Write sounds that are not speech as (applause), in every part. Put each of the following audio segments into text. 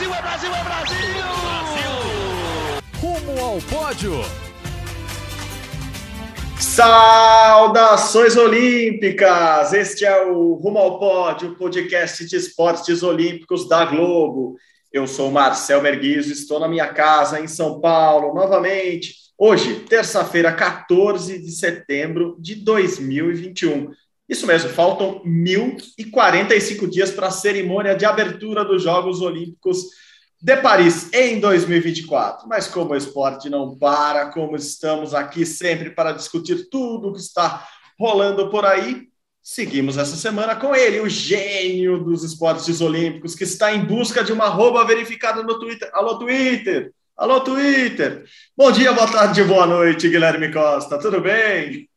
Brasil, é Brasil, é Brasil! Brasil! Rumo ao pódio. Saudações olímpicas! Este é o Rumo ao Pódio, podcast de esportes olímpicos da Globo. Eu sou Marcel Merguizo, estou na minha casa em São Paulo novamente. Hoje, terça-feira, 14 de setembro de 2021. Isso mesmo, faltam 1.045 dias para a cerimônia de abertura dos Jogos Olímpicos de Paris em 2024. Mas como o esporte não para, como estamos aqui sempre para discutir tudo o que está rolando por aí, seguimos essa semana com ele, o gênio dos esportes olímpicos, que está em busca de uma arroba verificada no Twitter. Alô, Twitter! Alô, Twitter! Bom dia, boa tarde, boa noite, Guilherme Costa. Tudo bem?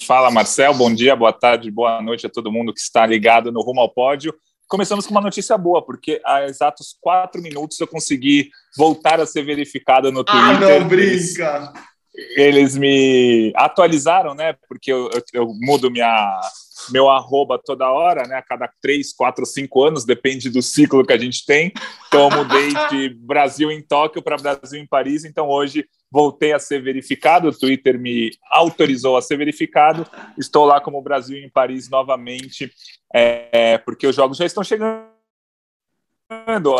Fala, Marcel. Bom dia, boa tarde, boa noite a todo mundo que está ligado no Rumo ao Pódio. Começamos com uma notícia boa, porque há exatos quatro minutos eu consegui voltar a ser verificado no Twitter. Ah, não brinca! Eles, eles me atualizaram, né? Porque eu, eu, eu mudo minha, meu arroba toda hora, né? A cada três, quatro, cinco anos, depende do ciclo que a gente tem. Então, eu mudei de (laughs) Brasil em Tóquio para Brasil em Paris. Então, hoje voltei a ser verificado. O Twitter me autorizou a ser verificado. Estou lá como Brasil em Paris novamente, é, porque os jogos já estão chegando.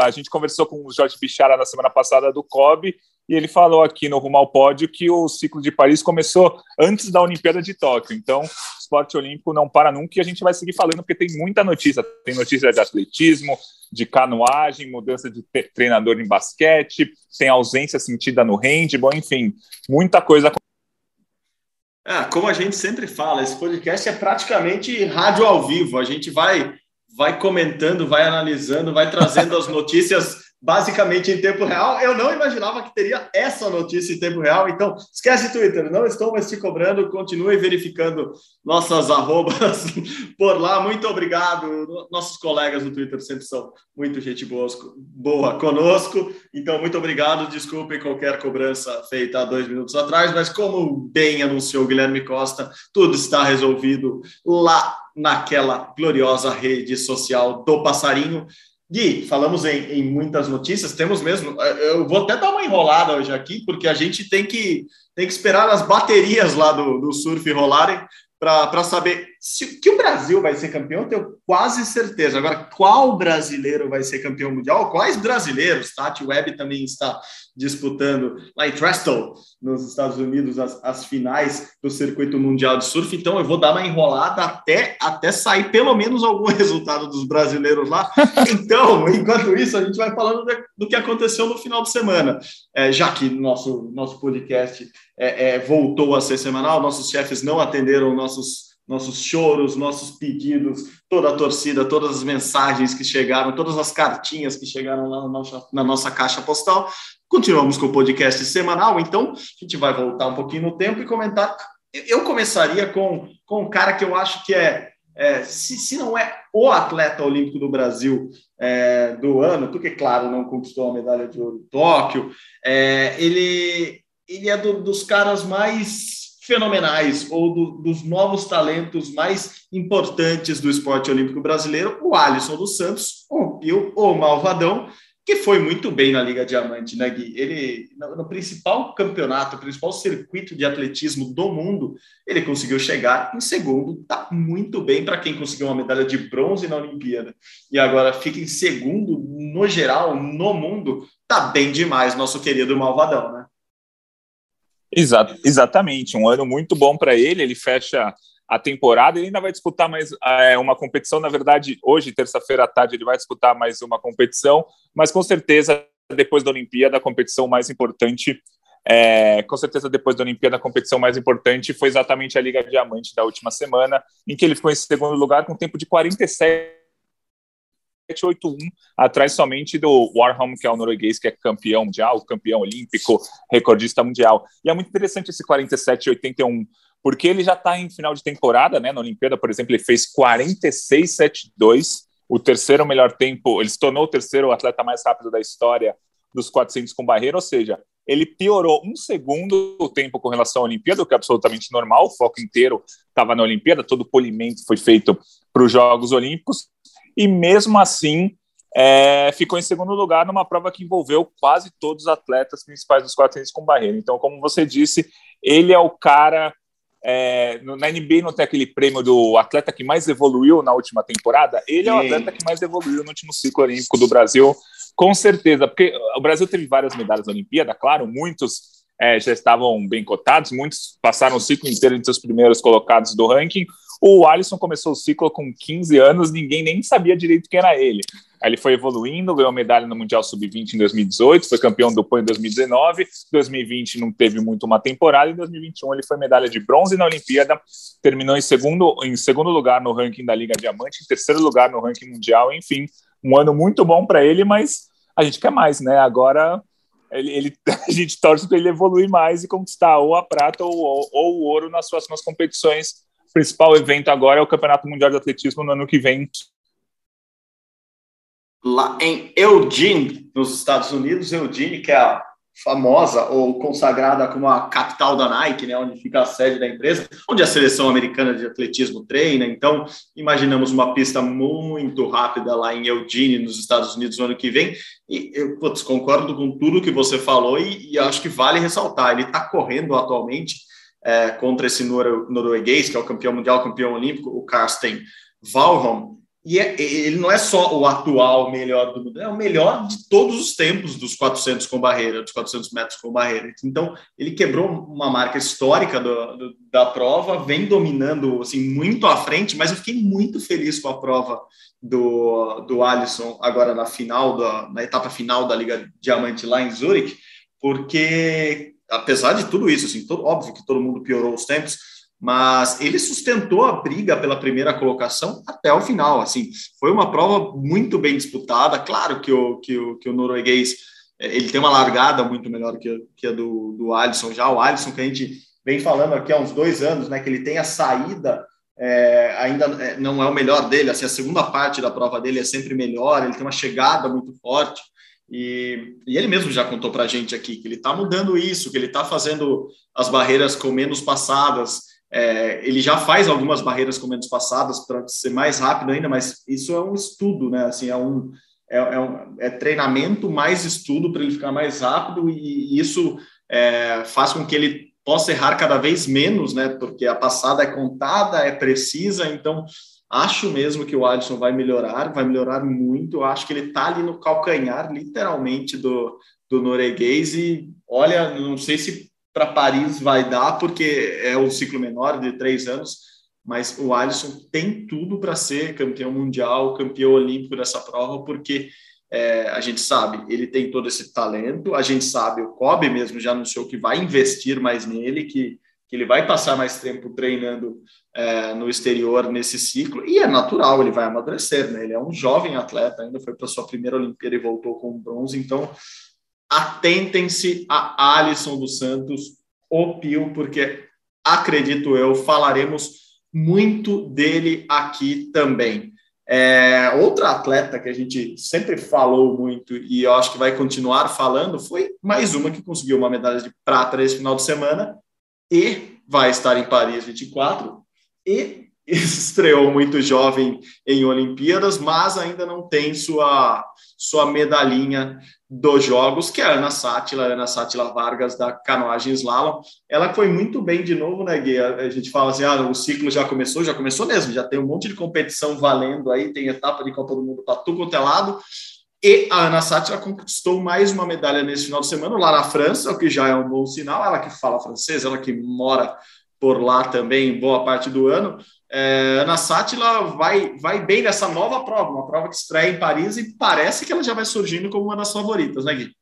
A gente conversou com o Jorge Bichara na semana passada do COB e ele falou aqui no Rumo ao Pódio que o ciclo de Paris começou antes da Olimpíada de Tóquio. Então, o esporte olímpico não para nunca e a gente vai seguir falando porque tem muita notícia. Tem notícia de atletismo, de canoagem, mudança de treinador em basquete, tem ausência sentida no handball, enfim, muita coisa. Ah, como a gente sempre fala, esse podcast é praticamente rádio ao vivo. A gente vai vai comentando, vai analisando, vai trazendo as (laughs) notícias basicamente em tempo real. Eu não imaginava que teria essa notícia em tempo real. Então, esquece Twitter, não estou mais te cobrando. Continue verificando nossas arrobas (laughs) por lá. Muito obrigado. Nossos colegas do Twitter sempre são muito gente boa, boa conosco. Então, muito obrigado. Desculpem qualquer cobrança feita há dois minutos atrás, mas como bem anunciou Guilherme Costa, tudo está resolvido lá naquela gloriosa rede social do passarinho. Gui, falamos em, em, muitas notícias, temos mesmo. Eu vou até dar uma enrolada hoje aqui, porque a gente tem que, tem que esperar as baterias lá do, do surf rolarem para saber se que o Brasil vai ser campeão, eu tenho quase certeza. Agora, qual brasileiro vai ser campeão mundial? Quais brasileiros? Tati Webb também está disputando lá em Trestle, nos Estados Unidos, as, as finais do circuito mundial de surf. Então, eu vou dar uma enrolada até, até sair pelo menos algum (laughs) resultado dos brasileiros lá. Então, enquanto isso, a gente vai falando de, do que aconteceu no final de semana, é, já que nosso, nosso podcast é, é, voltou a ser semanal, nossos chefes não atenderam nossos nossos choros, nossos pedidos, toda a torcida, todas as mensagens que chegaram, todas as cartinhas que chegaram lá na nossa, na nossa caixa postal. Continuamos com o podcast semanal, então a gente vai voltar um pouquinho no tempo e comentar. Eu começaria com, com um cara que eu acho que é, é se, se não é o atleta olímpico do Brasil é, do ano, porque, claro, não conquistou a medalha de ouro em Tóquio, é, ele, ele é do, dos caras mais fenomenais ou do, dos novos talentos mais importantes do esporte olímpico brasileiro, o Alisson dos Santos, o o Malvadão, que foi muito bem na Liga Diamante, né, Gui? Ele, no, principal campeonato, principal circuito de atletismo do mundo, ele conseguiu chegar em segundo, tá muito bem para quem conseguiu uma medalha de bronze na Olimpíada. E agora fica em segundo no geral, no mundo, tá bem demais, nosso querido Malvadão, né? Exato, exatamente, um ano muito bom para ele. Ele fecha a temporada. Ele ainda vai disputar mais é, uma competição. Na verdade, hoje, terça-feira à tarde, ele vai disputar mais uma competição, mas com certeza, depois da Olimpíada, a competição mais importante. É, com certeza, depois da Olimpíada, a competição mais importante foi exatamente a Liga Diamante da última semana, em que ele ficou em segundo lugar com um tempo de 47 781, atrás somente do Warholm, que é o norueguês, que é campeão mundial, campeão olímpico, recordista mundial. E é muito interessante esse 47,81, porque ele já está em final de temporada, né? Na Olimpíada, por exemplo, ele fez 46,72, o terceiro melhor tempo, ele se tornou o terceiro atleta mais rápido da história dos 400 com barreira, ou seja, ele piorou um segundo o tempo com relação à Olimpíada, o que é absolutamente normal, o foco inteiro estava na Olimpíada, todo o polimento foi feito para os Jogos Olímpicos, e mesmo assim é, ficou em segundo lugar numa prova que envolveu quase todos os atletas principais dos 400 com barreira. Então, como você disse, ele é o cara. É, na NBA não tem aquele prêmio do atleta que mais evoluiu na última temporada. Ele é o atleta que mais evoluiu no último ciclo olímpico do Brasil, com certeza, porque o Brasil teve várias medalhas da Olimpíada, claro, muitos é, já estavam bem cotados, muitos passaram o ciclo inteiro entre os primeiros colocados do ranking. O Alisson começou o ciclo com 15 anos, ninguém nem sabia direito quem era ele. Aí ele foi evoluindo, ganhou medalha no Mundial Sub-20 em 2018, foi campeão do PAN em 2019, 2020 não teve muito uma temporada, em 2021 ele foi medalha de bronze na Olimpíada, terminou em segundo, em segundo lugar no ranking da Liga Diamante, em terceiro lugar no ranking mundial, enfim, um ano muito bom para ele, mas a gente quer mais, né? Agora ele, ele, (laughs) a gente torce para ele evoluir mais e conquistar ou a prata ou, ou, ou, o ouro nas próximas competições. Principal evento agora é o Campeonato Mundial de Atletismo no ano que vem. Lá em Eugene, nos Estados Unidos, Eugene, que é a famosa ou consagrada como a capital da Nike, né, onde fica a sede da empresa, onde a seleção americana de atletismo treina. Então, imaginamos uma pista muito rápida lá em Eugene, nos Estados Unidos, no ano que vem. E eu putz, concordo com tudo que você falou e, e acho que vale ressaltar. Ele está correndo atualmente é, contra esse norueguês, que é o campeão mundial, campeão olímpico, o Karsten Valholm, e é, ele não é só o atual melhor do mundo, é o melhor de todos os tempos dos 400 com barreira, dos 400 metros com barreira. Então, ele quebrou uma marca histórica do, do, da prova, vem dominando assim muito à frente, mas eu fiquei muito feliz com a prova do, do Alisson agora na final, da, na etapa final da Liga Diamante lá em Zurich, porque apesar de tudo isso, assim, todo, óbvio que todo mundo piorou os tempos, mas ele sustentou a briga pela primeira colocação até o final. Assim, foi uma prova muito bem disputada. Claro que o, que o, que o norueguês eh, ele tem uma largada muito melhor que, que a do, do Alisson já. O Alisson, que a gente vem falando aqui há uns dois anos, né, que ele tem a saída, é, ainda eh, não é o melhor dele. Assim, a segunda parte da prova dele é sempre melhor, ele tem uma chegada muito forte. E, e, ele mesmo já contou para a gente aqui que ele está mudando isso, que ele está fazendo as barreiras com menos passadas, é, ele já faz algumas barreiras com menos passadas para ser mais rápido ainda, mas isso é um estudo, né? Assim, é um, é, é, um, é treinamento mais estudo para ele ficar mais rápido e, e isso é, faz com que ele possa errar cada vez menos, né? Porque a passada é contada, é precisa, então acho mesmo que o Alisson vai melhorar, vai melhorar muito. Acho que ele está ali no calcanhar, literalmente, do, do norueguês e olha, não sei se para Paris vai dar, porque é um ciclo menor de três anos, mas o Alisson tem tudo para ser campeão mundial, campeão olímpico dessa prova, porque é, a gente sabe, ele tem todo esse talento, a gente sabe, o Kobe mesmo já anunciou que vai investir mais nele, que, que ele vai passar mais tempo treinando é, no exterior nesse ciclo, e é natural, ele vai amadurecer, né? Ele é um jovem atleta, ainda foi para sua primeira Olimpíada e voltou com bronze, então atentem-se a Alisson dos Santos, o Pio, porque acredito eu, falaremos muito dele aqui também. É, outra atleta que a gente sempre falou muito e eu acho que vai continuar falando foi mais uma que conseguiu uma medalha de prata nesse final de semana e vai estar em Paris 24 e (laughs) estreou muito jovem em Olimpíadas, mas ainda não tem sua sua medalhinha dos jogos, que é a Ana Sátila, Ana Sátila Vargas, da canoagem slalom. Ela foi muito bem de novo, né, Gui? A gente fala assim, ah, o ciclo já começou, já começou mesmo, já tem um monte de competição valendo aí, tem etapa de Copa do Mundo para tudo quanto é lado. E a Ana Sátila conquistou mais uma medalha nesse final de semana, lá na França, o que já é um bom sinal. Ela que fala francês, ela que mora por lá também boa parte do ano. É, Ana Sátila vai, vai bem nessa nova prova, uma prova que estreia em Paris e parece que ela já vai surgindo como uma das favoritas, né, Gui?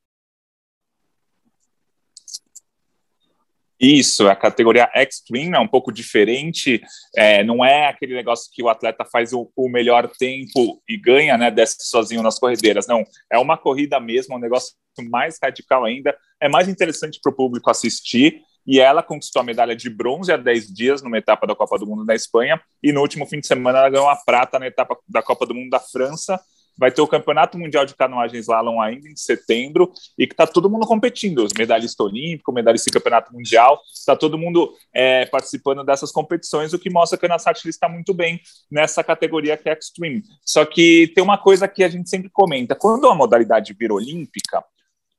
Isso, a categoria Extreme é um pouco diferente, é, não é aquele negócio que o atleta faz o, o, melhor tempo e ganha, né, desce sozinho nas corredeiras, não, é uma corrida mesmo, um negócio mais radical ainda, é mais interessante para o público assistir, e ela conquistou a medalha de bronze há 10 dias numa etapa da Copa do Mundo da Espanha, e no último fim de semana ela ganhou a prata na etapa da Copa do Mundo da França. Vai ter o Campeonato Mundial de Canoagem Slalom ainda em setembro e que está todo mundo competindo, os medalhistas olímpicos, medalhista de campeonato mundial, está todo mundo é, participando dessas competições, o que mostra que a Sattler está muito bem nessa categoria que é Extreme. Só que tem uma coisa que a gente sempre comenta, quando a modalidade vira olímpica,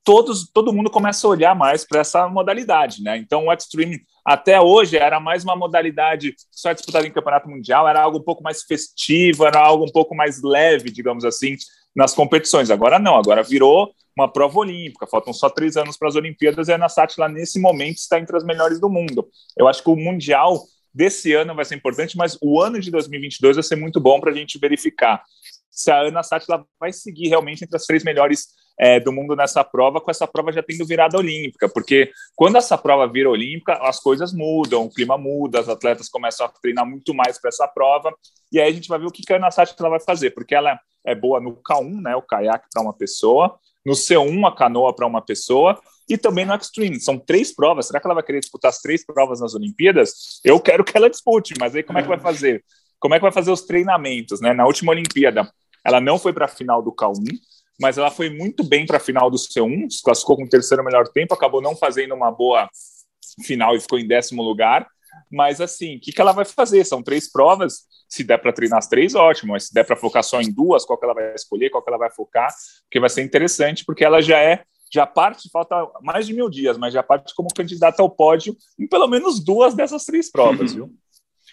todos, todo mundo começa a olhar mais para essa modalidade, né? Então o Extreme até hoje era mais uma modalidade só disputada em campeonato mundial, era algo um pouco mais festivo, era algo um pouco mais leve, digamos assim, nas competições. Agora não, agora virou uma prova olímpica, faltam só três anos para as Olimpíadas e a Ana lá nesse momento está entre as melhores do mundo. Eu acho que o Mundial desse ano vai ser importante, mas o ano de 2022 vai ser muito bom para a gente verificar se a Ana Sátila vai seguir realmente entre as três melhores é, do mundo nessa prova, com essa prova já tendo virado olímpica, porque quando essa prova vira olímpica, as coisas mudam, o clima muda, as atletas começam a treinar muito mais para essa prova, e aí a gente vai ver o que a Ana Sátila vai fazer, porque ela é boa no K1, né, o caiaque para uma pessoa, no C1, a canoa para uma pessoa, e também no Extreme. São três provas. Será que ela vai querer disputar as três provas nas Olimpíadas? Eu quero que ela dispute, mas aí como é que vai fazer? Como é que vai fazer os treinamentos, né? Na última Olimpíada, ela não foi para a final do K1, mas ela foi muito bem para a final do C1, se classificou com o terceiro melhor tempo, acabou não fazendo uma boa final e ficou em décimo lugar. Mas assim, o que, que ela vai fazer? São três provas. Se der para treinar as três, ótimo. Mas se der para focar só em duas, qual que ela vai escolher, qual que ela vai focar, porque vai ser interessante, porque ela já é já parte, falta mais de mil dias, mas já parte como candidata ao pódio em pelo menos duas dessas três provas, uhum. viu?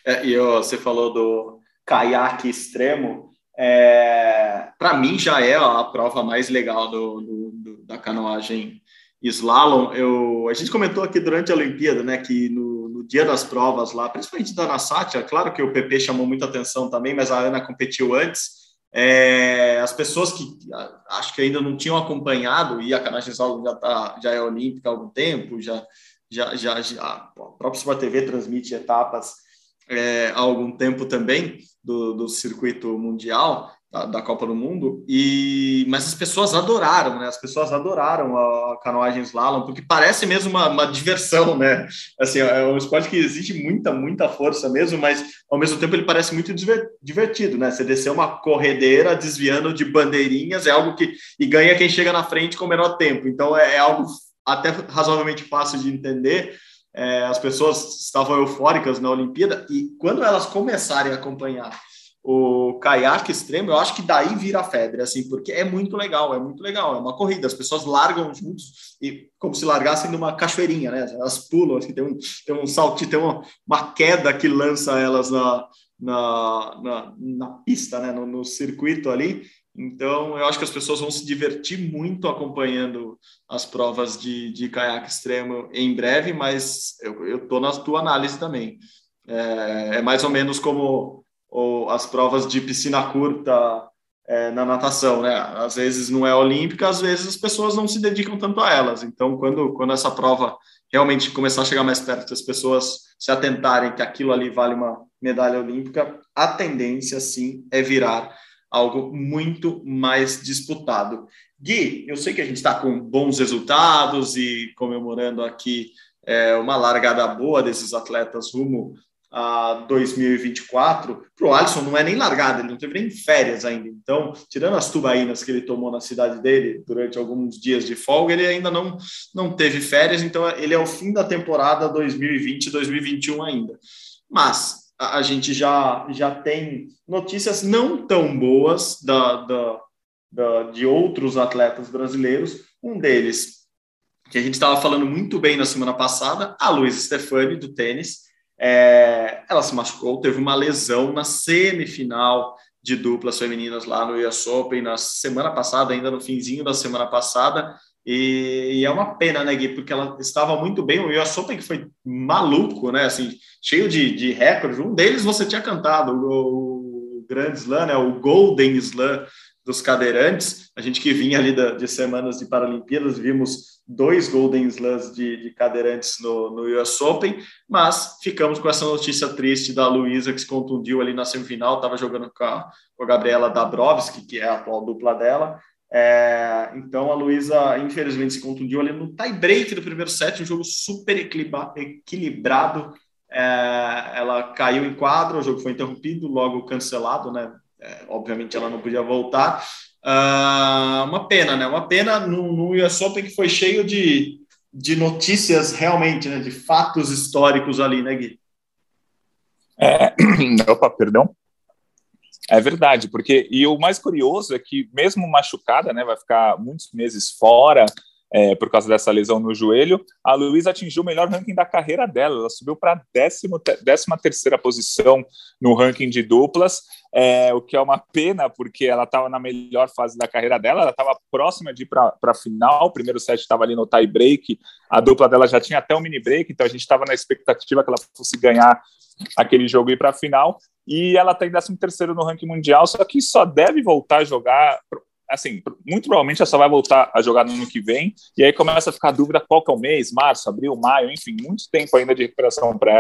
É, e você falou do caiaque extremo é, para mim já é a prova mais legal do, do, do, da canoagem slalom. Eu, a gente comentou aqui durante a Olimpíada, né, que no, no dia das provas lá, principalmente da Nasátia, claro que o PP chamou muita atenção também, mas a Ana competiu antes. É, as pessoas que acho que ainda não tinham acompanhado e a canoagem slalom já tá, já é olímpica há algum tempo, já já já, já a própria Sport TV transmite etapas é, há algum tempo também do, do circuito mundial, da, da, Copa do Mundo, e mas as pessoas adoraram, né? As pessoas adoraram a, canoagem slalom, porque parece mesmo uma, uma, diversão, né? Assim, é um esporte que exige muita, muita força mesmo, mas ao mesmo tempo ele parece muito divertido, né? Você descer uma corredeira desviando de bandeirinhas é algo que e ganha quem chega na frente com o menor tempo. Então é, é algo até razoavelmente fácil de entender é, as pessoas estavam eufóricas na Olimpíada e quando elas começarem a acompanhar o caiaque extremo, eu acho que daí vira febre, assim, porque é muito legal, é muito legal, é uma corrida, as pessoas largam juntos e como se largassem numa cachoeirinha, né? Elas pulam, assim, tem um, tem um salto, tem uma, uma queda que lança elas na, na, na, na pista, né? No, no circuito ali, então, eu acho que as pessoas vão se divertir muito acompanhando as provas de, de caiaque extremo em breve, mas eu estou na tua análise também. É, é, mais ou menos como as provas de piscina curta é, na natação, né? Às vezes não é olímpica, às vezes as pessoas não se dedicam tanto a elas. Então, quando, quando essa prova realmente começar a chegar mais perto, as pessoas se atentarem que aquilo ali vale uma medalha olímpica, a tendência, sim, é virar algo muito mais disputado. Gui, eu sei que a gente está com bons resultados e comemorando aqui é, uma largada boa desses atletas rumo a 2024. Para o Alisson não é nem largada, ele não teve nem férias ainda. Então, tirando as tubaínas que ele tomou na cidade dele durante alguns dias de folga, ele ainda não, não teve férias. Então, ele é o fim da temporada 2020-2021 ainda. Mas a gente já, já tem notícias não tão boas da, da, da, de outros atletas brasileiros. Um deles, que a gente estava falando muito bem na semana passada, a Luísa Stefani, do tênis. É, ela se machucou, teve uma lesão na semifinal de duplas femininas lá no US Open na semana passada, ainda no finzinho da semana passada. E, e, é uma pena, né, Gui? Porque ela estava muito bem. O US Open que foi maluco, né? Assim, cheio de, de recordes. Um deles você tinha cantado, o, o Grand Slam, né? O Golden Slam dos cadeirantes. A gente que vinha ali da, de semanas de Paralimpíadas, vimos dois Golden Slams de, de cadeirantes no, no US Open, mas ficamos com essa notícia triste da Luísa, que se contundiu ali na semifinal, estava jogando com a, com a Gabriela Dabrowski, que é a atual dupla dela, é, então a Luísa, infelizmente, se contundiu ali no tie break do primeiro set, um jogo super equilibrado. É, ela caiu em quadro, o jogo foi interrompido, logo cancelado, né? É, obviamente ela não podia voltar. Uh, uma pena, né? Uma pena no, no US Open que foi cheio de, de notícias realmente, né? De fatos históricos ali, né, Gui? É, (clears throat) opa, perdão. É verdade, porque e o mais curioso é que mesmo machucada, né, vai ficar muitos meses fora, é, por causa dessa lesão no joelho, a Luísa atingiu o melhor ranking da carreira dela. Ela subiu para a 13 terceira posição no ranking de duplas, é, o que é uma pena, porque ela estava na melhor fase da carreira dela, ela estava próxima de ir para a final, o primeiro set estava ali no tie break, a dupla dela já tinha até um mini break, então a gente estava na expectativa que ela fosse ganhar aquele jogo e ir para a final, e ela está em 13 terceiro no ranking mundial, só que só deve voltar a jogar assim, muito provavelmente ela só vai voltar a jogar no ano que vem, e aí começa a ficar a dúvida qual que é o mês, março, abril, maio, enfim, muito tempo ainda de recuperação para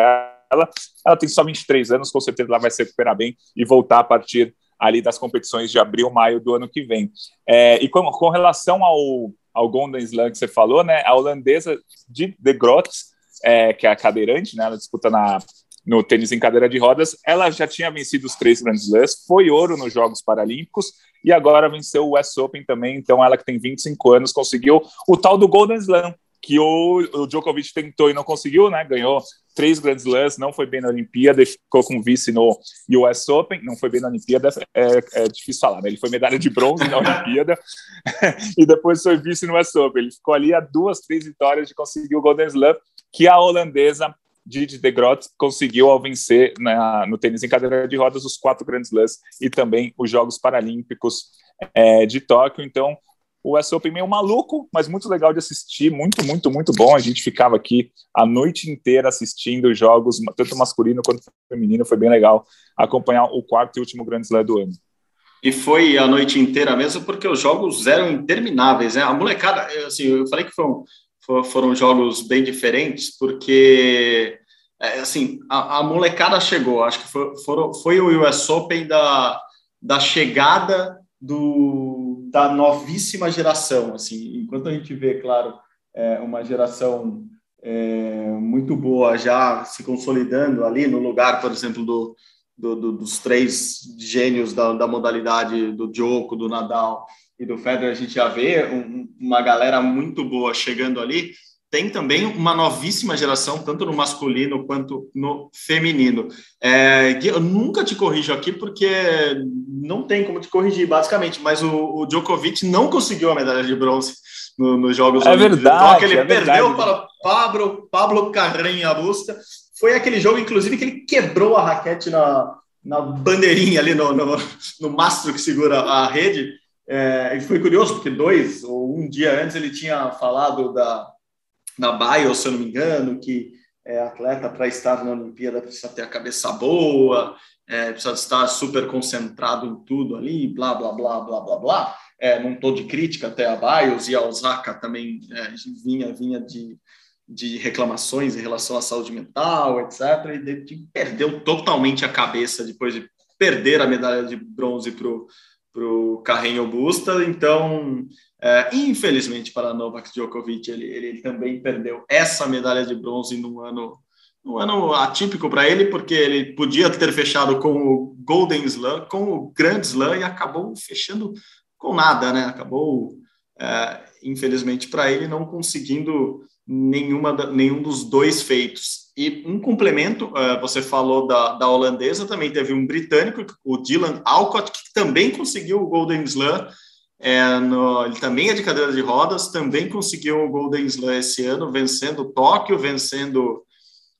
ela. Ela tem só 23 anos, com certeza ela vai se recuperar bem e voltar a partir ali das competições de abril, maio do ano que vem. É, e com, com relação ao, ao Golden Slam que você falou, né, a holandesa de De Grots, é, que é a cadeirante, né, ela disputa na no tênis em cadeira de rodas, ela já tinha vencido os três Grand Slams, foi ouro nos Jogos Paralímpicos e agora venceu o US Open também. Então, ela que tem 25 anos conseguiu o tal do Golden Slam, que o, o Djokovic tentou e não conseguiu, né? Ganhou três Grand Slams, não foi bem na Olimpíada, ficou com vice no US Open, não foi bem na Olimpíada, é, é difícil falar, né? Ele foi medalha de bronze na Olimpíada (laughs) e depois foi vice no US Open. Ele ficou ali a duas, três vitórias de conseguir o Golden Slam, que a holandesa Didi de Groot conseguiu ao vencer na, no tênis em cadeira de rodas os quatro Grand Slams e também os Jogos Paralímpicos é, de Tóquio. Então, o US Open meio maluco, mas muito legal de assistir, muito, muito, muito bom. A gente ficava aqui a noite inteira assistindo jogos, tanto masculino quanto feminino. Foi bem legal acompanhar o quarto e último Grand Slam do ano. E foi a noite inteira mesmo, porque os jogos eram intermináveis, né? A molecada, assim, eu falei que foram, foram jogos bem diferentes, porque é, assim, a, a, molecada chegou, acho que foi, foi o US Open da, da chegada do, da novíssima geração, assim, enquanto a gente vê, claro, é, uma geração é, muito boa já se consolidando ali no lugar, por exemplo, do, do, do dos três gênios da, da modalidade do Djoko, do Nadal e do Federer, a gente já vê um, uma galera muito boa chegando ali, tem também uma novíssima geração, tanto no masculino quanto no feminino. É, eu nunca te corrijo aqui, porque não tem como te corrigir, basicamente, mas o, o Djokovic não conseguiu a medalha de bronze nos no Jogos é Olímpicos. Verdade, ele é perdeu verdade. para Pablo, Pablo Carreño Busta. Foi aquele jogo, inclusive, que ele quebrou a raquete na, na bandeirinha ali, no, no, no mastro que segura a rede. É, e foi curioso, porque dois ou um dia antes ele tinha falado da na Bio, se eu não me engano, que é, atleta para estar na Olimpíada precisa ter a cabeça boa, é, precisa estar super concentrado em tudo ali, blá, blá, blá, blá, blá, blá. É, não estou de crítica até a Bios e a Osaka também é, vinha, vinha de, de reclamações em relação à saúde mental, etc. E de, de, perdeu totalmente a cabeça depois de perder a medalha de bronze para o Carreño Busta. Então, é, infelizmente para Novak Djokovic, ele, ele, ele, também perdeu essa medalha de bronze num ano, num ano atípico para ele, porque ele podia ter fechado com o Golden Slam, com o Grand Slam e acabou fechando com nada, né? Acabou, é, infelizmente para ele, não conseguindo nenhuma, nenhum dos dois feitos. E um complemento, é, você falou da, da holandesa, também teve um britânico, o Dylan Alcott, que também conseguiu o Golden Slam é, no, ele também é de cadeira de rodas, também conseguiu o Golden Slam esse ano, vencendo Tóquio, vencendo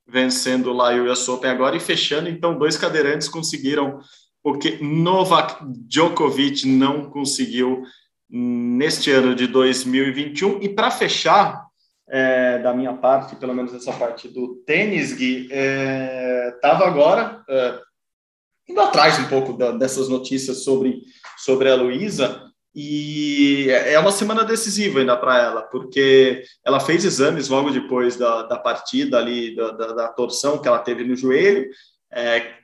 vencendo lá o US Open agora e fechando. Então, dois cadeirantes conseguiram, porque Novak Djokovic não conseguiu neste ano de 2021. E para fechar, é, da minha parte, pelo menos essa parte do tênis, Gui, estava é, agora é, indo atrás um pouco da, dessas notícias sobre, sobre a Luísa. E é uma semana decisiva ainda para ela, porque ela fez exames logo depois da, da partida ali, da, da, da torção que ela teve no joelho. É,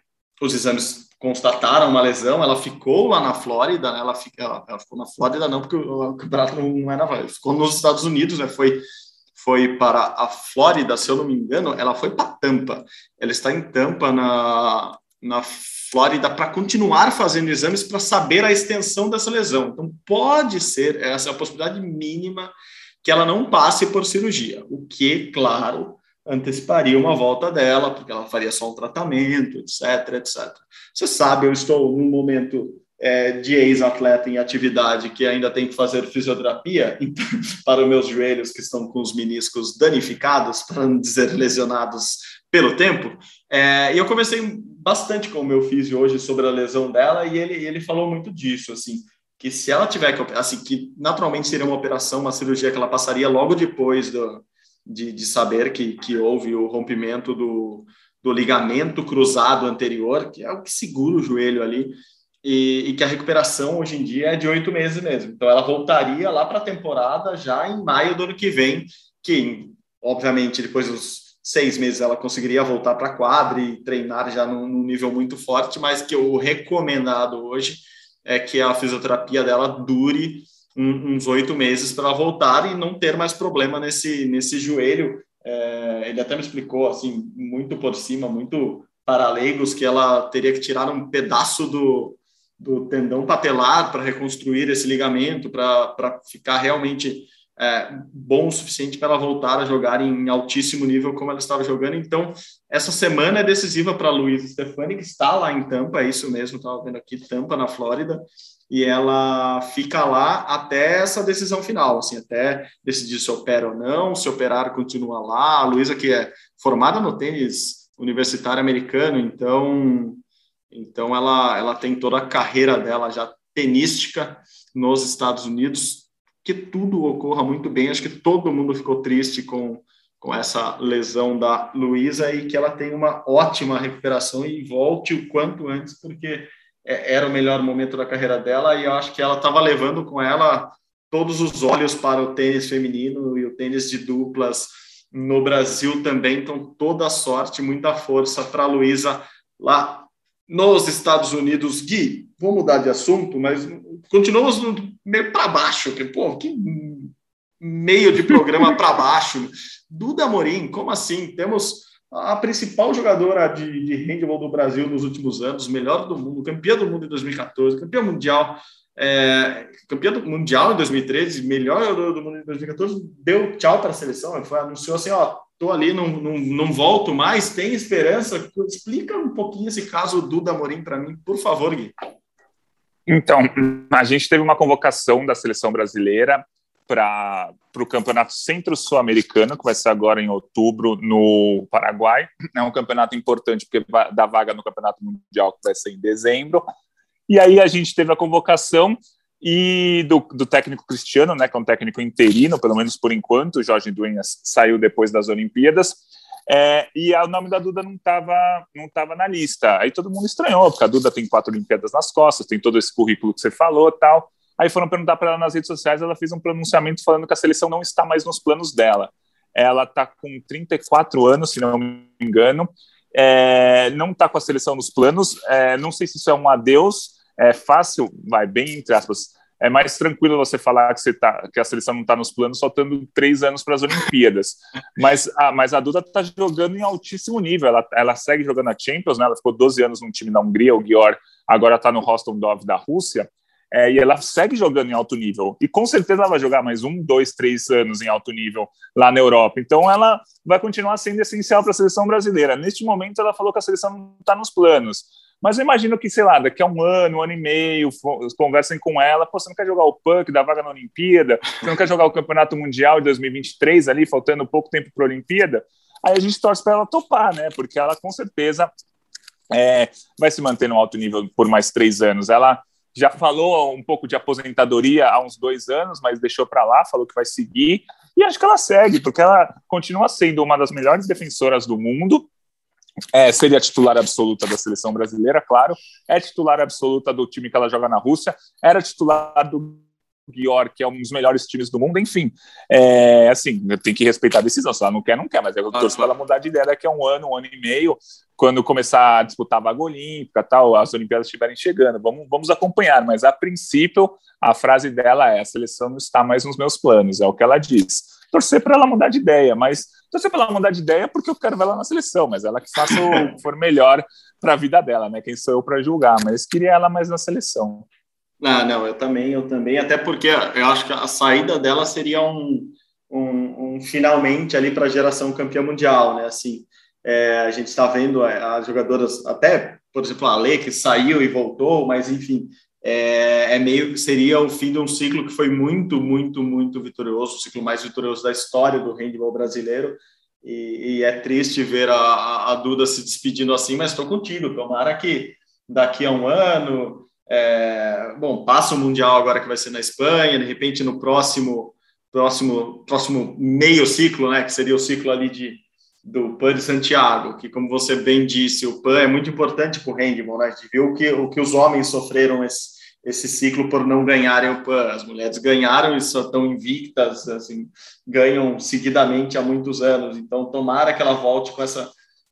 os exames constataram uma lesão, ela ficou lá na Flórida, né? ela, fica, ela, ficou na Flórida não, porque o, campeonato não é Flórida, ficou nos Estados Unidos, né? foi, foi para a Flórida, se eu não me engano, ela foi para Tampa. Ela está em Tampa na, na Flórida para continuar fazendo exames para saber a extensão dessa lesão. Então, pode ser, essa é a possibilidade mínima, que ela não passe por cirurgia, o que, claro, anteciparia uma volta dela, porque ela faria só um tratamento, etc, etc. Você sabe, eu estou num momento é, de ex-atleta em atividade que ainda tem que fazer fisioterapia então, (laughs) para os meus joelhos que estão com os meniscos danificados, para não dizer lesionados pelo tempo. É, e eu comecei bastante com o meu físio hoje sobre a lesão dela e ele, ele falou muito disso, assim, que se ela tiver que, assim, que naturalmente seria uma operação, uma cirurgia que ela passaria logo depois do, de, de saber que, que houve o rompimento do, do ligamento cruzado anterior, que é o que segura o joelho ali, e, e, que a recuperação hoje em dia é de oito meses mesmo. Então, ela voltaria lá para a temporada já em maio do ano que vem, que, obviamente, depois dos seis meses ela conseguiria voltar para a quadra e treinar já num, num, nível muito forte, mas que o recomendado hoje é que a fisioterapia dela dure um, uns oito meses para voltar e não ter mais problema nesse, nesse joelho. É, ele até me explicou, assim, muito por cima, muito para leigos, que ela teria que tirar um pedaço do, do tendão patelar para reconstruir esse ligamento, para ficar realmente é, bom o suficiente para ela voltar a jogar em altíssimo nível como ela estava jogando. Então, essa semana é decisiva para a Luiz Stefani, que está lá em Tampa, é isso mesmo, estava vendo aqui, Tampa, na Flórida, e ela fica lá até essa decisão final, assim, até decidir se opera ou não, se operar continua lá. A Luísa, que é formada no tênis universitário americano, então então ela, ela tem toda a carreira dela já tenística nos Estados Unidos, que tudo ocorra muito bem. Acho que todo mundo ficou triste com, com essa lesão da Luísa e que ela tenha uma ótima recuperação e volte o quanto antes, porque é, era o melhor momento da carreira dela e eu acho que ela estava levando com ela todos os olhos para o tênis feminino e o tênis de duplas no Brasil também. Então, toda sorte, muita força para a Luísa lá nos Estados Unidos, Gui, vou mudar de assunto, mas continuamos meio para baixo, que, pô, que meio de programa para baixo. (laughs) Duda Morim, como assim? Temos a principal jogadora de, de handball do Brasil nos últimos anos, melhor do mundo, campeã do mundo em 2014, campeã mundial, é, campeã do mundial em 2013, melhor jogadora do mundo em 2014, deu tchau para a seleção, foi, anunciou assim, ó, tô ali, não, não, não volto mais, tem esperança? Explica um pouquinho esse caso do Duda Morim para mim, por favor, Gui. Então, a gente teve uma convocação da seleção brasileira para o Campeonato Centro-Sul-Americano, que vai ser agora em outubro no Paraguai. É um campeonato importante porque dá vaga no Campeonato Mundial, que vai ser em dezembro. E aí a gente teve a convocação e do, do, técnico Cristiano, né, que é um técnico interino, pelo menos por enquanto, Jorge Duenas saiu depois das Olimpíadas, é, e o nome da Duda não estava não tava na lista. Aí todo mundo estranhou, porque a Duda tem quatro Olimpíadas nas costas, tem todo esse currículo que você falou tal. Aí foram perguntar para ela nas redes sociais, ela fez um pronunciamento falando que a seleção não está mais nos planos dela. Ela está com 34 anos, se não me engano, é, não está com a seleção nos planos. É, não sei se isso é um adeus, é fácil, vai bem entre aspas, é mais tranquilo você falar que, você tá, que a seleção não está nos planos, faltando três anos para as Olimpíadas. (laughs) Mas a, mas a Duda está jogando em altíssimo nível. Ela, ela segue jogando a Champions, né? ela ficou 12 anos num time da Hungria, o Gior agora está no Rostov Dov da Rússia. É, e ela segue jogando em alto nível. E com certeza ela vai jogar mais um, dois, três anos em alto nível lá na Europa. Então ela vai continuar sendo essencial para a seleção brasileira. Neste momento, ela falou que a seleção não está nos planos. Mas eu imagino que, sei lá, daqui a um ano, um ano e meio, conversem com ela. Pô, você não quer jogar o PUC da vaga na Olimpíada? Você não quer jogar o Campeonato Mundial de 2023 ali, faltando pouco tempo para a Olimpíada? Aí a gente torce para ela topar, né? Porque ela com certeza é, vai se manter no alto nível por mais três anos. Ela já falou um pouco de aposentadoria há uns dois anos, mas deixou para lá, falou que vai seguir. E acho que ela segue, porque ela continua sendo uma das melhores defensoras do mundo é, seria titular absoluta da seleção brasileira, claro. É titular absoluta do time que ela joga na Rússia. Era titular do Gior, que é um dos melhores times do mundo. Enfim, é, assim, tem que respeitar a decisão. Se ela não quer, não quer. Mas eu torço para ela mudar de ideia daqui a um ano, um ano e meio, quando começar a disputar a vaga olímpica, tal, as Olimpíadas estiverem chegando. Vamos, vamos acompanhar. Mas a princípio, a frase dela é: a seleção não está mais nos meus planos. É o que ela diz torcer para ela mudar de ideia, mas torcer para ela mudar de ideia porque eu quero ver ela na seleção, mas ela que faça o que (laughs) for melhor para a vida dela, né? Quem sou eu para julgar? Mas queria ela mais na seleção. Ah, não, eu também, eu também, até porque eu acho que a saída dela seria um, um, um finalmente ali para a geração campeã mundial, né? Assim, é, a gente está vendo as jogadoras, até, por exemplo, a Ale, que saiu e voltou, mas enfim, é, é meio seria o fim de um ciclo que foi muito, muito, muito vitorioso, o ciclo mais vitorioso da história do handball brasileiro. E, e é triste ver a, a, Duda se despedindo assim, mas estou contigo. Tomara que daqui a um ano, é, bom, passa o mundial agora que vai ser na Espanha, de repente no próximo próximo próximo meio ciclo, né, que seria o ciclo ali de do PAN de Santiago, que como você bem disse, o PAN é muito importante para o handball, né? A gente viu o que o que os homens sofreram esse esse ciclo por não ganharem o PAN. As mulheres ganharam e só estão invictas, assim, ganham seguidamente há muitos anos. Então, tomara que ela volte com essa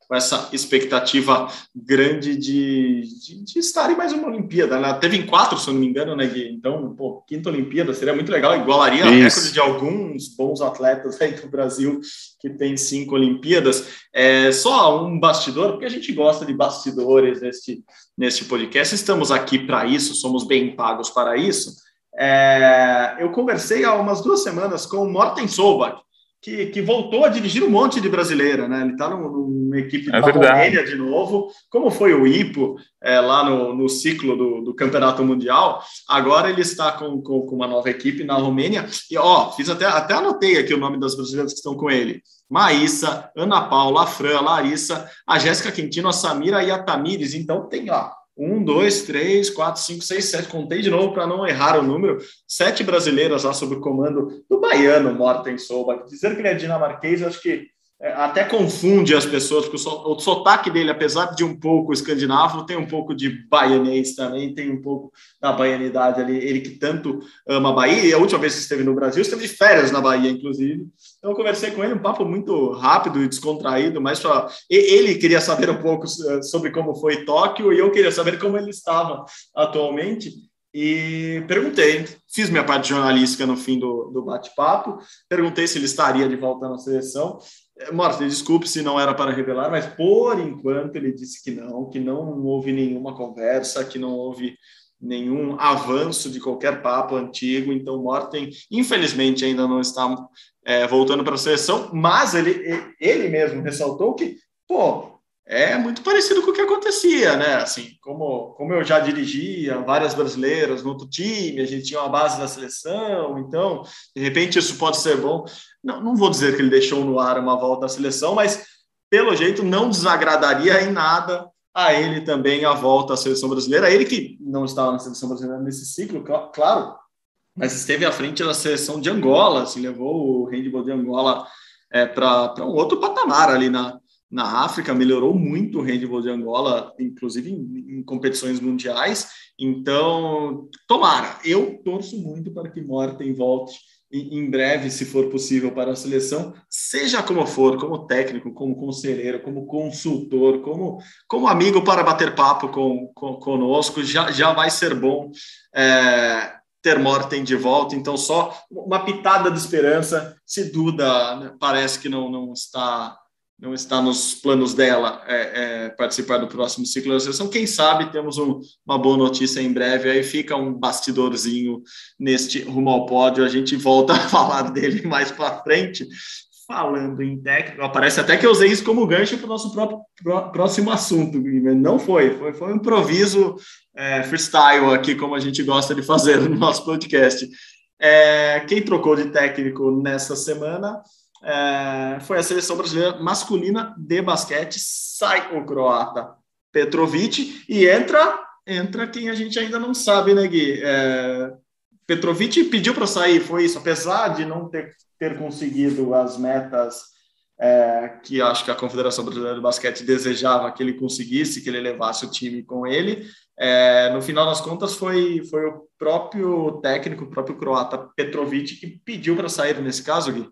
com essa expectativa grande de, de, de estar em mais uma Olimpíada. Né? teve em quatro, se eu não me engano, né, Gui? Então, pô, quinta Olimpíada seria muito legal, igualaria o recorde de alguns bons atletas aí do Brasil que tem cinco Olimpíadas. É só um bastidor, porque a gente gosta de bastidores neste, neste podcast. Estamos aqui para isso, somos bem pagos para isso. É, eu conversei há umas duas semanas com o Morten Solbach, que, que, voltou a dirigir um monte de brasileira, né? Ele está numa equipe é da Romênia de novo, como foi o IPO é, lá no, no ciclo do, do, Campeonato Mundial. Agora ele está com, com, com, uma nova equipe na Romênia. E ó, fiz até, até anotei aqui o nome das brasileiras que estão com ele: Maísa, Ana Paula, a Fran, a Larissa, a Jéssica Quintino, a Samira e a Tamires. Então tem lá um, dois, três, quatro, cinco, seis, sete. Contei de novo para não errar o número. Sete brasileiras lá sob o comando do baiano Morten Solba. Dizer que ele é dinamarquês, acho que até confunde as pessoas, porque o, sotaque dele, apesar de um pouco escandinavo, tem um pouco de baianês também, tem um pouco da baianidade ali. Ele que tanto ama a Bahia, e a última vez que esteve no Brasil, esteve de férias na Bahia, inclusive. Então, eu conversei com ele, um papo muito rápido e descontraído, mas pra... ele queria saber um pouco eh, sobre como foi Tóquio e eu queria saber como ele estava atualmente. E perguntei, fiz minha parte jornalística no fim do, do bate-papo, perguntei se ele estaria de volta na seleção. É, Marta, desculpe se não era para revelar, mas por enquanto ele disse que não, que não houve nenhuma conversa, que não houve nenhum avanço de qualquer papo antigo. Então, Morten, infelizmente, ainda não está é, voltando para a seleção, mas ele, ele mesmo ressaltou que, pô, é muito parecido com o que acontecia, né? Assim, como, como eu já dirigia várias brasileiras no outro time, a gente tinha uma base da seleção, então, de repente, isso pode ser bom. Não, não vou dizer que ele deixou no ar uma volta à seleção, mas pelo jeito não desagradaria em nada a ele também a volta à seleção brasileira. Ele que não estava na seleção brasileira nesse ciclo, claro, mas esteve à frente da seleção de Angola, assim, levou o handball de Angola é, para um outro patamar ali na, na África, melhorou muito o handball de Angola, inclusive em, em, competições mundiais. Então, tomara. Eu torço muito para que Morten volte em, em breve, se for possível, para a seleção, seja como for, como técnico, como conselheiro, como consultor, como, como amigo para bater papo com, com conosco, já, já vai ser bom. É, ter Morten de volta, então só uma pitada de esperança, se Duda né, parece que não, não está não está nos planos dela é, é, participar do próximo ciclo da seleção. Quem sabe temos um, uma boa notícia em breve, aí fica um bastidorzinho neste rumo ao pódio, a gente volta a (laughs) falar dele mais para frente. Falando em técnico, parece até que eu usei isso como gancho para o nosso próprio, próximo assunto, não foi, foi, foi um improviso é, freestyle aqui, como a gente gosta de fazer no nosso podcast. É, quem trocou de técnico nessa semana é, foi a seleção brasileira masculina de basquete. Sai o croata Petrovic e entra entra quem a gente ainda não sabe, né, Gui? É, Petrovic pediu para sair, foi isso, apesar de não ter, ter conseguido as metas é, que acho que a Confederação Brasileira de Basquete desejava que ele conseguisse, que ele levasse o time com ele. É, no final das contas, foi, foi o próprio técnico, o próprio croata Petrovic, que pediu para sair nesse caso, Gui.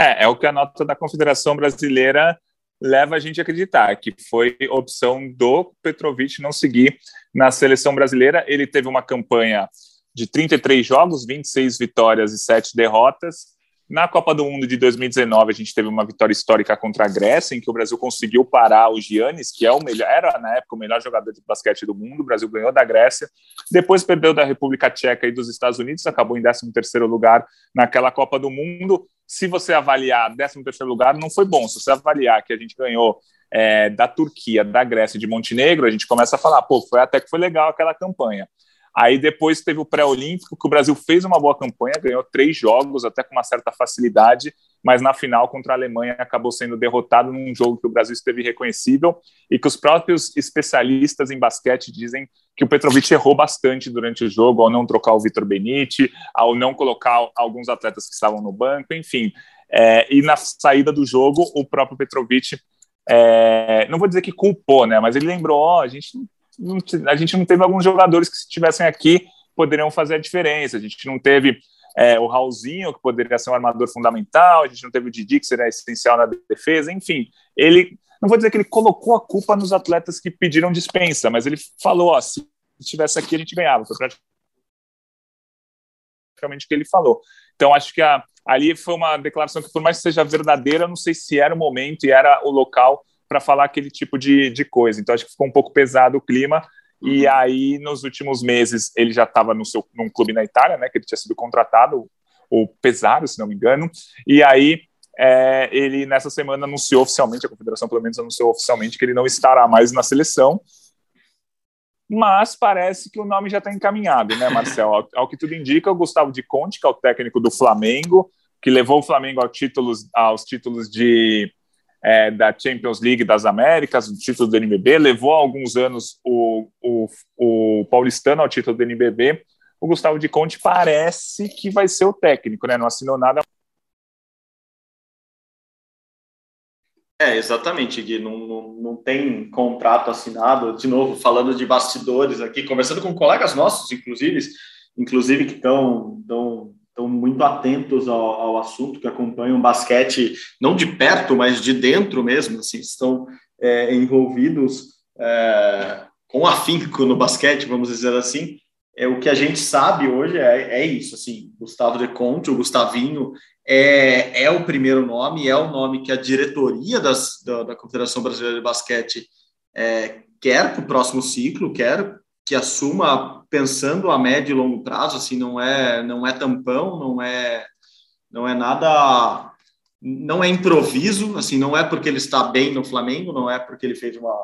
É, é o que a nota da Confederação Brasileira leva a gente a acreditar, que foi opção do Petrovic não seguir na seleção brasileira. Ele teve uma campanha de 33 jogos, 26 vitórias e 7 derrotas, Na Copa do Mundo de 2019, a gente teve uma vitória histórica contra a Grécia, em que o Brasil conseguiu parar o Giannis, que é o melhor, era na época o melhor jogador de basquete do mundo. O Brasil ganhou da Grécia, depois perdeu da República Tcheca e dos Estados Unidos, acabou em 13º lugar naquela Copa do Mundo. Se você avaliar 13º lugar, não foi bom. Se você avaliar que a gente ganhou é, da Turquia, da Grécia e de Montenegro, a gente começa a falar, pô, foi até que foi legal aquela campanha. Aí depois teve o pré-olímpico, que o Brasil fez uma boa campanha, ganhou três jogos, até com uma certa facilidade, mas na final contra a Alemanha acabou sendo derrotado num jogo que o Brasil esteve reconhecível e que os próprios especialistas em basquete dizem que o Petrovic errou bastante durante o jogo ao não trocar o Vitor Benite, ao não colocar alguns atletas que estavam no banco, enfim. É, e na saída do jogo, o próprio Petrovic, é, não vou dizer que culpou, né, mas ele lembrou: ó, oh, a gente a gente não teve alguns jogadores que, se estivessem aqui, poderiam fazer a diferença. A gente não teve é, o Raulzinho, que poderia ser um armador fundamental, a gente não teve o Didi, que seria essencial na defesa, enfim. Ele, não vou dizer que ele colocou a culpa nos atletas que pediram dispensa, mas ele falou: ó, se estivesse aqui, a gente ganhava. Foi praticamente o que ele falou. Então, acho que a, ali foi uma declaração que, por mais que seja verdadeira, não sei se era o momento e era o local para falar aquele tipo de, de coisa. Então, acho que ficou um pouco pesado o clima. E uhum. aí, nos últimos meses, ele já estava no seu, num clube na Itália, né, que ele tinha sido contratado, o Pesaro, se não me engano. E aí, é, ele nessa semana anunciou oficialmente, a confederação pelo menos anunciou oficialmente que ele não estará mais na seleção. Mas parece que o nome já está encaminhado, né, Marcel? Ao, ao, que tudo indica, o Gustavo de Conte, que é o técnico do Flamengo, que levou o Flamengo ao títulos, aos títulos de é, da Champions League das Américas, o título do NBB, levou alguns anos o, o, o paulistano ao título do NBB. O Gustavo de Conte parece que vai ser o técnico, né? Não assinou nada. É, exatamente, Gui. Não, não, não tem contrato assinado. De novo, falando de bastidores aqui, conversando com colegas nossos, inclusive, inclusive que estão estão muito atentos ao, ao, assunto, que acompanham basquete não de perto, mas de dentro mesmo, assim, estão é, envolvidos é, com afinco no basquete, vamos dizer assim. É, o que a gente sabe hoje é, é isso, assim, Gustavo De Conte, o Gustavinho, é, é o primeiro nome, é o nome que a diretoria das, da, da Confederação Brasileira de Basquete é, quer para o próximo ciclo, quer que assuma pensando a médio e longo prazo, assim, não é não é tampão, não é não é nada não é improviso, assim, não é porque ele está bem no Flamengo, não é porque ele fez uma,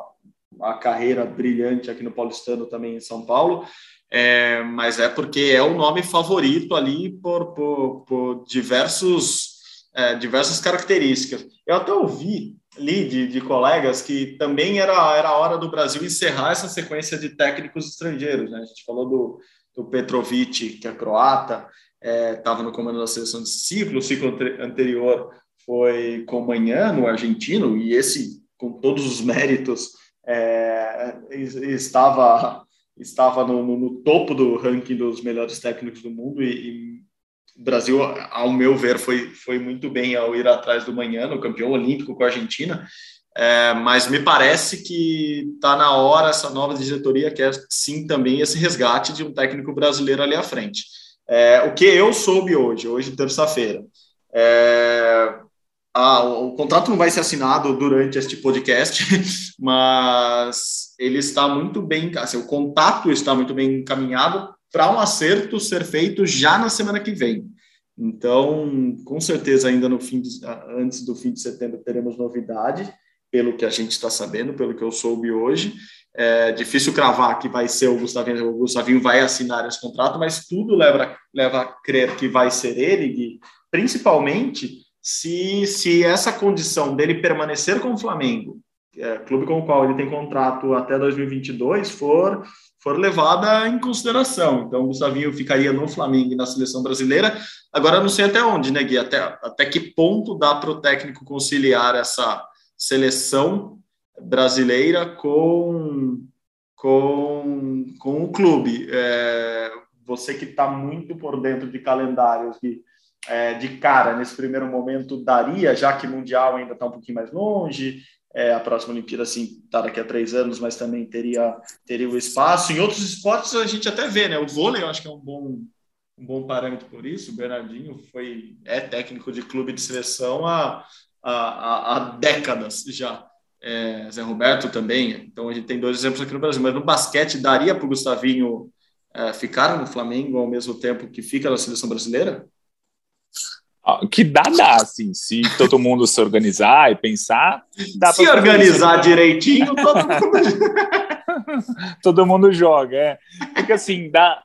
uma carreira brilhante aqui no Paulistano também em São Paulo, é, mas é porque é o nome favorito ali por, por, por diversos é, diversas características. Eu até ouvi li de, de, colegas que também era, era hora do Brasil encerrar essa sequência de técnicos estrangeiros. Né? A gente falou do, do Petrovic, que é croata, estava é, no comando da seleção de ciclo, o ciclo anterior foi com Manhã, argentino, e esse, com todos os méritos, é, estava, estava no, no, no, topo do ranking dos melhores técnicos do mundo e, e o Brasil, ao meu ver, foi, foi muito bem ao ir atrás do Manhã, no campeão olímpico com a Argentina, é, mas me parece que está na hora essa nova diretoria quer sim também esse resgate de um técnico brasileiro ali à frente. É, o que eu soube hoje, hoje terça-feira, é, o contrato não vai ser assinado durante este podcast, (laughs) mas ele está muito bem, assim, o contato está muito bem encaminhado para um acerto ser feito já na semana que vem. Então, com certeza, ainda no fim de, antes do fim de setembro teremos novidade, pelo que a gente está sabendo, pelo que eu soube hoje. É difícil cravar que vai ser o Gustavinho, o Gustavinho vai assinar esse contrato, mas tudo leva, leva a crer que vai ser ele, Gui, principalmente se, se essa condição dele permanecer com o Flamengo, é, clube com o qual ele tem contrato até 2022, for for levada em consideração. Então, o Gustavinho ficaria no Flamengo e na seleção brasileira. Agora, não sei até onde, né, Gui? Até, até que ponto dá para o técnico conciliar essa seleção brasileira com, com, com o clube? É, você que está muito por dentro de calendários, Gui, é, de cara, nesse primeiro momento, daria, já que Mundial ainda está um pouquinho mais longe, é, a próxima Olimpíada, assim, tá daqui a três anos, mas também teria, teria o espaço. Em outros esportes a gente até vê, né? O vôlei eu acho que é um bom, um bom parâmetro por isso. O Bernardinho foi, é técnico de clube de seleção há, há, há décadas já. É, Zé Roberto também. Então a gente tem dois exemplos aqui no Brasil. Mas no basquete, daria para o Gustavinho é, ficar no Flamengo ao mesmo tempo que fica na seleção brasileira? Ah, que dá, dá, assim, se todo mundo se organizar e pensar, dá Se organizar direitinho, todo mundo... (laughs) todo mundo joga, é. Porque assim, dá,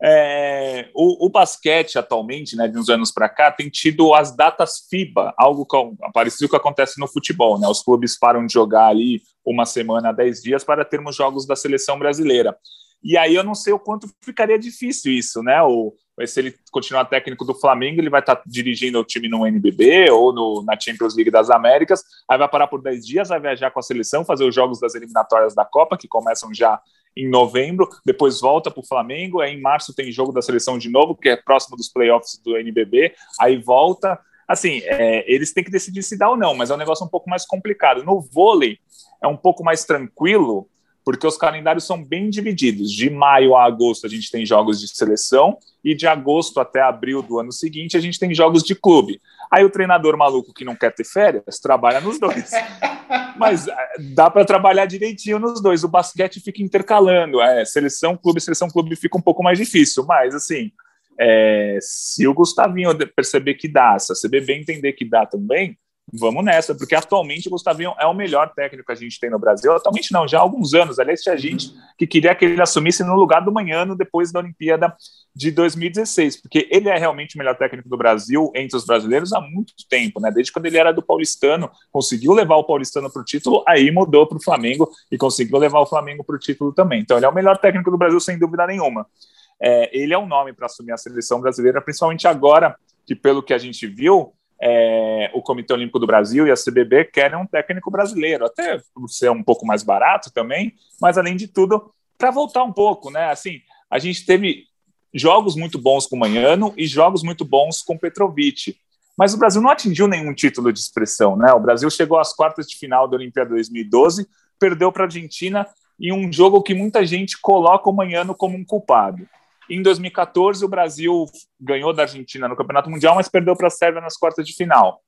é, o, o, basquete atualmente, né, de uns anos para cá, tem tido as datas FIBA, algo com, parecido com o que acontece no futebol, né? Os clubes param de jogar ali uma semana, dez dias para termos jogos da seleção brasileira. E aí eu não sei o quanto ficaria difícil isso, né? O, se ele continuar técnico do Flamengo, ele vai estar tá dirigindo o time no NBB ou no, na Champions League das Américas, aí vai parar por 10 dias, vai viajar com a seleção, fazer os jogos das eliminatórias da Copa, que começam já em novembro, depois volta para o Flamengo, aí em março tem jogo da seleção de novo, que é próximo dos playoffs do NBB, aí volta. Assim, é, eles têm que decidir se dá ou não, mas é um negócio um pouco mais complicado. No vôlei, é um pouco mais tranquilo, porque os calendários são bem divididos. De maio a agosto a gente tem jogos de seleção e de agosto até abril do ano seguinte a gente tem jogos de clube. Aí o treinador maluco que não quer ter férias trabalha nos dois. (laughs) Mas eh, dá para trabalhar direitinho nos dois. O basquete fica intercalando. É, seleção, clube, seleção, clube fica um pouco mais difícil. Mas assim, é, se o Gustavinho perceber que dá, se a CBB entender que dá também, vamos nessa, porque atualmente o Gustavinho é o melhor técnico que a gente tem no Brasil. Atualmente não, já há alguns anos. Aliás, tinha gente que queria que ele assumisse no lugar do Manhano depois da Olimpíada de 2016, porque ele é realmente o melhor técnico do Brasil entre os brasileiros há muito tempo, né? Desde quando ele era do Paulistano, conseguiu levar o Paulistano para o título, aí mudou para o Flamengo e conseguiu levar o Flamengo para o título também. Então ele é o melhor técnico do Brasil, sem dúvida nenhuma. É, ele é um nome para assumir a seleção brasileira, principalmente agora que, pelo que a gente viu, é, o Comitê Olímpico do Brasil e a CBB querem um técnico brasileiro, até por ser um pouco mais barato também, mas além de tudo, para voltar um pouco, né? Assim, a gente teve jogos muito bons com o Manhano e jogos muito bons com Petrovic, mas o Brasil não atingiu nenhum título de expressão, né? O Brasil chegou às quartas de final da Olimpíada 2012, perdeu para a Argentina em um jogo que muita gente coloca o Manhano como um culpado. Em 2014, o Brasil ganhou da Argentina no Campeonato Mundial, mas perdeu para a Sérvia nas quartas de final.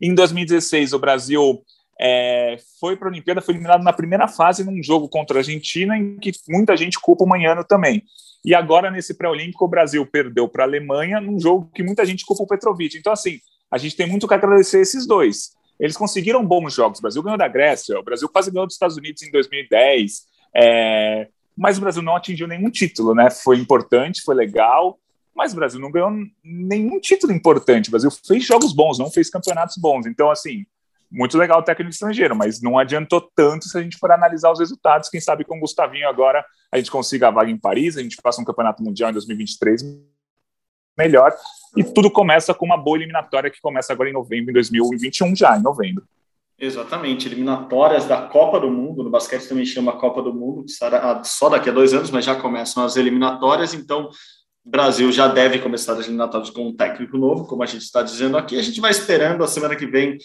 Em 2016, o Brasil é, foi para a Olimpíada, foi eliminado na primeira fase num jogo contra a Argentina, em que muita gente culpa o Manhano também. E agora, nesse pré-olímpico, o Brasil perdeu para a Alemanha num jogo que muita gente culpa o Petrovic. Então, assim, a gente tem muito que agradecer esses dois. Eles conseguiram bons jogos. O Brasil ganhou da Grécia, o Brasil quase ganhou dos Estados Unidos em 2010. É, mas o Brasil não atingiu nenhum título, né? Foi importante, foi legal, mas o Brasil não ganhou nenhum título importante. O Brasil fez jogos bons, não fez campeonatos bons. Então, assim, muito legal o técnico estrangeiro, mas não adiantou tanto se a gente for analisar os resultados. Quem sabe com o Gustavinho agora a gente consiga a vaga em Paris, a gente faça um campeonato mundial em 2023 melhor. E tudo começa com uma boa eliminatória que começa agora em novembro, em 2021, já em novembro. Exatamente, eliminatórias da Copa do Mundo, no basquete também chama Copa do Mundo, que só daqui a dois anos, mas já começam as eliminatórias, então o Brasil já deve começar as eliminatórias com um técnico novo, como a gente está dizendo aqui. A gente vai esperando, a semana que vem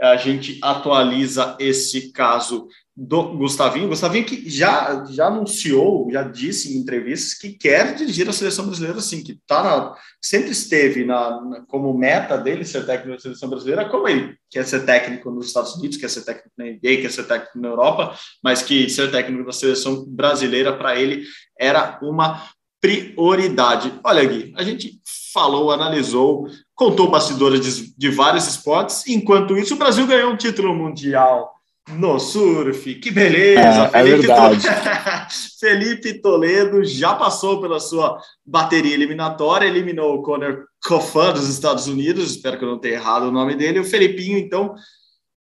a gente atualiza esse caso do Gustavinho. Gustavinho que já, já anunciou, já disse em entrevistas que quer dirigir a seleção brasileira, assim, que tá na, sempre esteve na, na, como meta dele ser técnico da seleção brasileira, como ele quer ser técnico nos Estados Unidos, quer ser técnico na NBA, quer ser técnico na Europa, mas que ser técnico da seleção brasileira para ele era uma prioridade. Olha, Gui, a gente falou, analisou, contou bastidores de, de vários esportes, enquanto isso o Brasil ganhou um título mundial no surf. Que beleza! É, é Felipe, é Toledo, (laughs) Felipe Toledo já passou pela sua bateria eliminatória, eliminou o Conor Coffin dos Estados Unidos, espero que eu não tenha errado o nome dele. O Felipinho, então,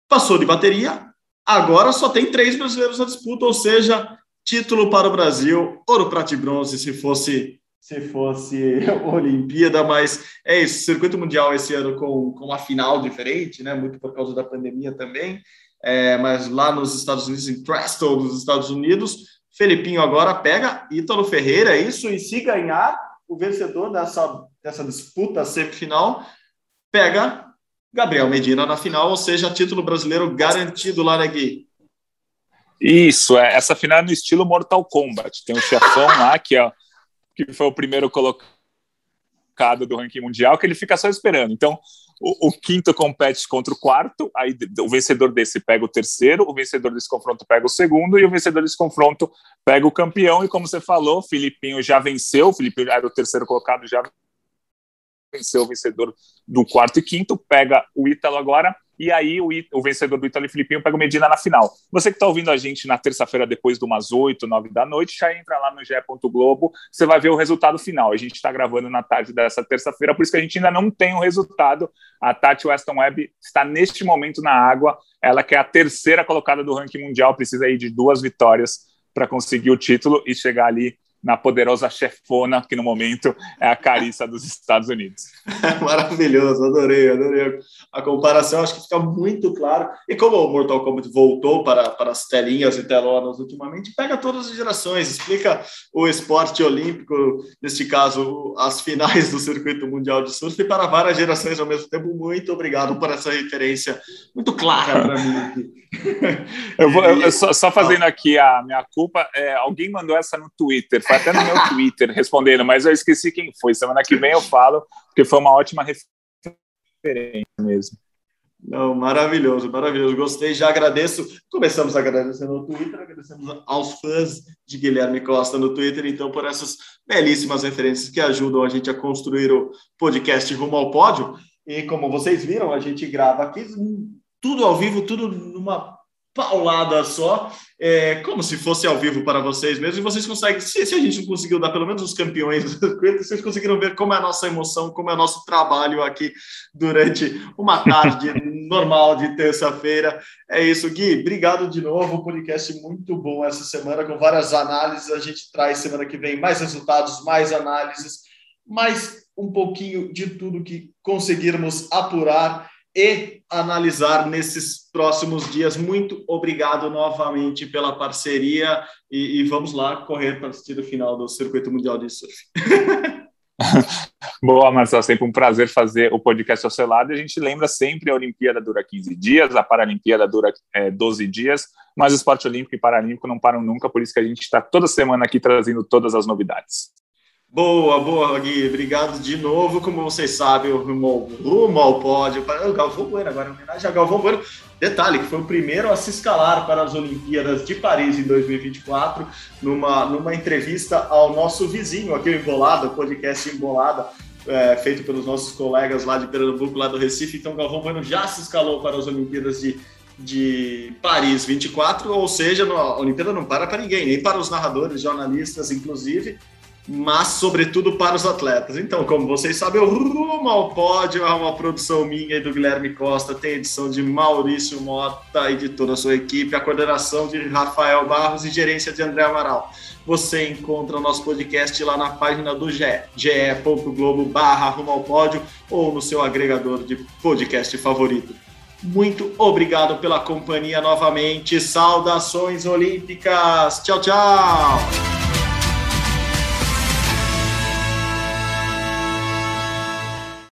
passou de bateria. Agora só tem três brasileiros na disputa, ou seja, título para o Brasil, ouro, prata e bronze, se fosse se fosse (laughs) Olimpíada, mas é isso, circuito mundial esse ano com, com uma final diferente, né? Muito por causa da pandemia também é, mas lá nos Estados Unidos, em Preston, nos Estados Unidos, Felipinho agora pega Ítalo Ferreira, é isso, e se ganhar, o vencedor dessa, dessa disputa semifinal pega Gabriel Medina na final, ou seja, título brasileiro garantido lá, né, Gui? Isso, é, essa final é no estilo Mortal Kombat. Tem um chefão lá que, é, que foi o primeiro colocado do ranking mundial, que ele fica só esperando. Então, o, o, quinto compete contra o quarto, aí o vencedor desse pega o terceiro, o vencedor desse confronto pega o segundo, e o vencedor desse confronto pega o campeão. E como você falou, o Filipinho já venceu, o Filipinho era o terceiro colocado, já venceu o vencedor do quarto e quinto, pega o Ítalo agora, e aí o, o vencedor do Ítalo Filipinho pega o Medina na final. Você que está ouvindo a gente na terça-feira, depois de umas 8, 9 da noite, já entra lá no GE. Globo, você vai ver o resultado final. A gente está gravando na tarde dessa terça-feira, por isso que a gente ainda não tem o resultado. A Tati Weston Webb está neste momento na água, ela que é a terceira colocada do ranking mundial, precisa aí de duas vitórias para conseguir o título e chegar ali na poderosa chefona, que no momento é a Carissa dos Estados Unidos. (laughs) Maravilhoso, adorei, adorei a comparação, acho que fica muito claro. E como o Mortal Kombat voltou para, para as telinhas e telonas ultimamente, pega todas as gerações, explica o esporte olímpico, neste caso, as finais do circuito mundial de surf, para várias gerações ao mesmo tempo. Muito obrigado por essa referência muito clara para mim. eu vou, eu, (laughs) só, só, fazendo aqui a minha culpa, é, alguém mandou essa no Twitter, foi até no meu Twitter respondendo, mas eu esqueci quem foi. Semana que vem eu falo, porque foi uma ótima referência mesmo. Não, maravilhoso, maravilhoso. Gostei, já agradeço. Começamos agradecendo no Twitter, agradecemos aos fãs de Guilherme Costa no Twitter, então, por essas belíssimas referências que ajudam a gente a construir o podcast Rumo ao Pódio. E como vocês viram, a gente grava aqui tudo ao vivo, tudo numa paulada só, é, como se fosse ao vivo para vocês mesmos, e vocês conseguem, se, se, a gente não conseguiu dar pelo menos os campeões (laughs) vocês conseguiram ver como é a nossa emoção, como é o nosso trabalho aqui durante uma tarde (laughs) normal de terça-feira. É isso, Gui, obrigado de novo, podcast muito bom essa semana, com várias análises, a gente traz semana que vem mais resultados, mais análises, mais um pouquinho de tudo que conseguirmos apurar e analisar nesses próximos dias. Muito obrigado novamente pela parceria e, e vamos lá correr para assistir o final do Circuito Mundial de Surf. (laughs) Boa, Marcelo, sempre um prazer fazer o podcast Ocelado. A gente lembra sempre a Olimpíada dura 15 dias, a Paralimpíada dura é, 12 dias, mas o esporte olímpico e paralímpico não param nunca, por isso que a gente está toda semana aqui trazendo todas as novidades. Boa, boa, Gui. Obrigado de novo. Como vocês sabem, o rumo, rumo ao pódio. O Galvão Bueno, agora em homenagem a Galvão Bueno. Detalhe, que foi o primeiro a se escalar para as Olimpíadas de Paris em 2024, numa, numa entrevista ao nosso vizinho aqui, o Embolada, o podcast Embolada, é, feito pelos nossos colegas lá de Pernambuco, lá do Recife. Então, Galvão Bueno já se escalou para as Olimpíadas de, de Paris 24, ou seja, a Olimpíada não para para ninguém, nem para os narradores, jornalistas, inclusive mas sobretudo para os atletas. Então, como vocês sabem, o Rumo ao Pódio é uma produção minha e do Guilherme Costa, tem edição de Maurício Mota e de toda a sua equipe, a coordenação de Rafael Barros e gerência de André Amaral. Você encontra o nosso podcast lá na página do GE, ge.globo barra Rumo ao Pódio ou no seu agregador de podcast favorito. Muito obrigado pela companhia novamente. Saudações olímpicas. Tchau, tchau.